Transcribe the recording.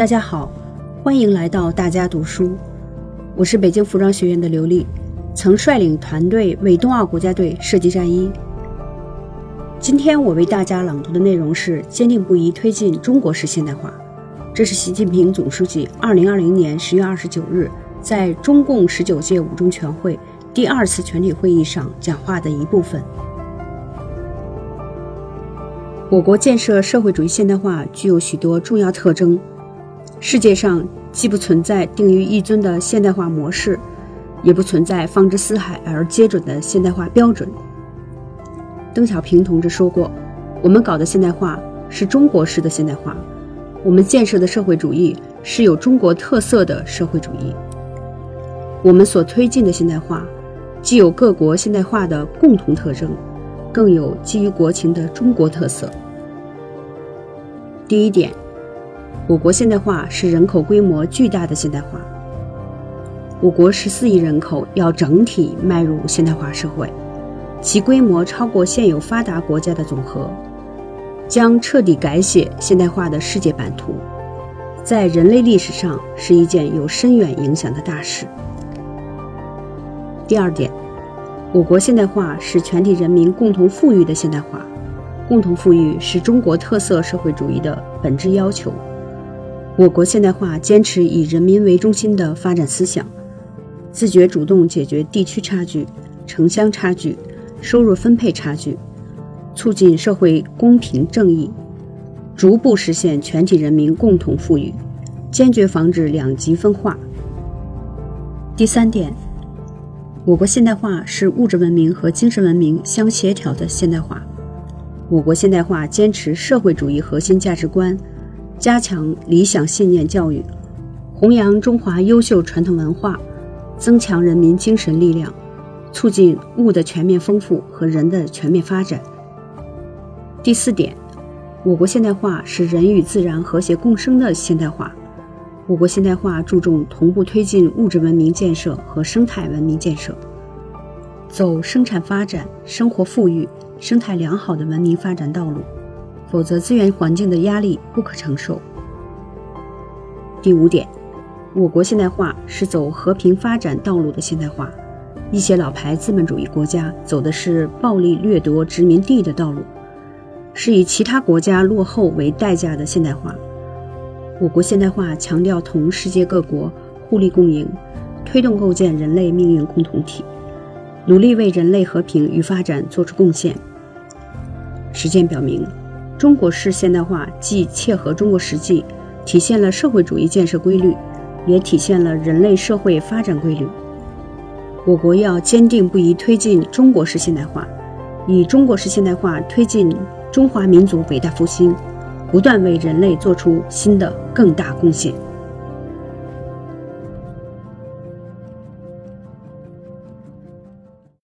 大家好，欢迎来到大家读书。我是北京服装学院的刘丽，曾率领团队为冬奥国家队设计战衣。今天我为大家朗读的内容是坚定不移推进中国式现代化。这是习近平总书记2020年10月29日在中共十九届五中全会第二次全体会议上讲话的一部分。我国建设社会主义现代化具有许多重要特征。世界上既不存在定于一尊的现代化模式，也不存在放之四海而皆准的现代化标准。邓小平同志说过：“我们搞的现代化是中国式的现代化，我们建设的社会主义是有中国特色的社会主义。我们所推进的现代化，既有各国现代化的共同特征，更有基于国情的中国特色。”第一点。我国现代化是人口规模巨大的现代化。我国十四亿人口要整体迈入现代化社会，其规模超过现有发达国家的总和，将彻底改写现代化的世界版图，在人类历史上是一件有深远影响的大事。第二点，我国现代化是全体人民共同富裕的现代化，共同富裕是中国特色社会主义的本质要求。我国现代化坚持以人民为中心的发展思想，自觉主动解决地区差距、城乡差距、收入分配差距，促进社会公平正义，逐步实现全体人民共同富裕，坚决防止两极分化。第三点，我国现代化是物质文明和精神文明相协调的现代化。我国现代化坚持社会主义核心价值观。加强理想信念教育，弘扬中华优秀传统文化，增强人民精神力量，促进物的全面丰富和人的全面发展。第四点，我国现代化是人与自然和谐共生的现代化。我国现代化注重同步推进物质文明建设和生态文明建设，走生产发展、生活富裕、生态良好的文明发展道路。否则，资源环境的压力不可承受。第五点，我国现代化是走和平发展道路的现代化，一些老牌资本主义国家走的是暴力掠夺殖民地的道路，是以其他国家落后为代价的现代化。我国现代化强调同世界各国互利共赢，推动构建人类命运共同体，努力为人类和平与发展作出贡献。实践表明。中国式现代化既切合中国实际，体现了社会主义建设规律，也体现了人类社会发展规律。我国要坚定不移推进中国式现代化，以中国式现代化推进中华民族伟大复兴，不断为人类做出新的更大贡献。